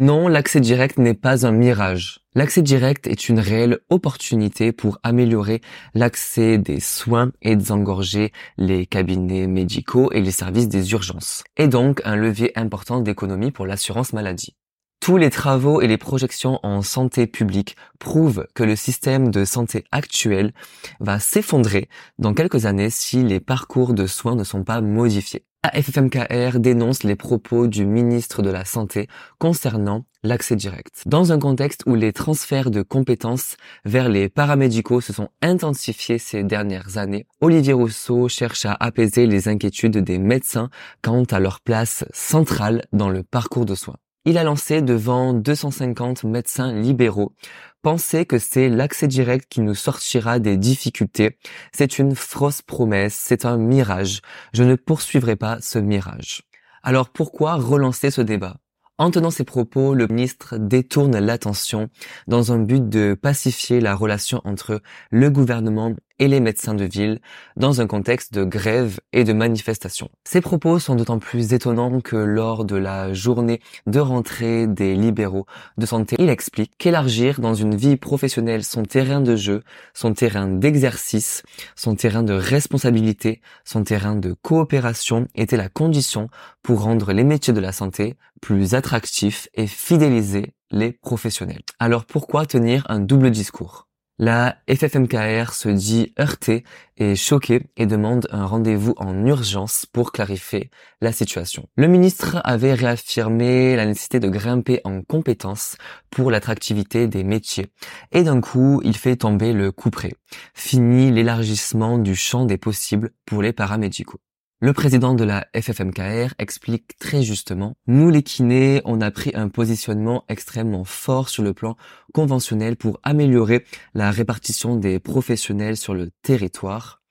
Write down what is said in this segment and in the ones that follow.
Non, l'accès direct n'est pas un mirage. L'accès direct est une réelle opportunité pour améliorer l'accès des soins et désengorger les cabinets médicaux et les services des urgences, et donc un levier important d'économie pour l'assurance maladie. Tous les travaux et les projections en santé publique prouvent que le système de santé actuel va s'effondrer dans quelques années si les parcours de soins ne sont pas modifiés. La FFMKR dénonce les propos du ministre de la Santé concernant l'accès direct. Dans un contexte où les transferts de compétences vers les paramédicaux se sont intensifiés ces dernières années, Olivier Rousseau cherche à apaiser les inquiétudes des médecins quant à leur place centrale dans le parcours de soins. Il a lancé devant 250 médecins libéraux Penser que c'est l'accès direct qui nous sortira des difficultés, c'est une fausse promesse, c'est un mirage. Je ne poursuivrai pas ce mirage. Alors pourquoi relancer ce débat? En tenant ces propos, le ministre détourne l'attention dans un but de pacifier la relation entre le gouvernement et les médecins de ville dans un contexte de grève et de manifestation. Ces propos sont d'autant plus étonnants que lors de la journée de rentrée des libéraux de santé, il explique qu'élargir dans une vie professionnelle son terrain de jeu, son terrain d'exercice, son terrain de responsabilité, son terrain de coopération était la condition pour rendre les métiers de la santé plus attractifs et fidéliser les professionnels. Alors pourquoi tenir un double discours? La FFMKR se dit heurtée et choquée et demande un rendez-vous en urgence pour clarifier la situation. Le ministre avait réaffirmé la nécessité de grimper en compétences pour l'attractivité des métiers. Et d'un coup, il fait tomber le couperet. Fini l'élargissement du champ des possibles pour les paramédicaux. Le président de la FFMKR explique très justement, nous les kinés, on a pris un positionnement extrêmement fort sur le plan conventionnel pour améliorer la répartition des professionnels sur le territoire.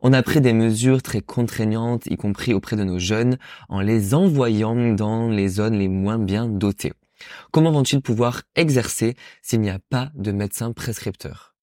On a pris des mesures très contraignantes, y compris auprès de nos jeunes, en les envoyant dans les zones les moins bien dotées. Comment vont-ils pouvoir exercer s'il n'y a pas de médecin prescripteur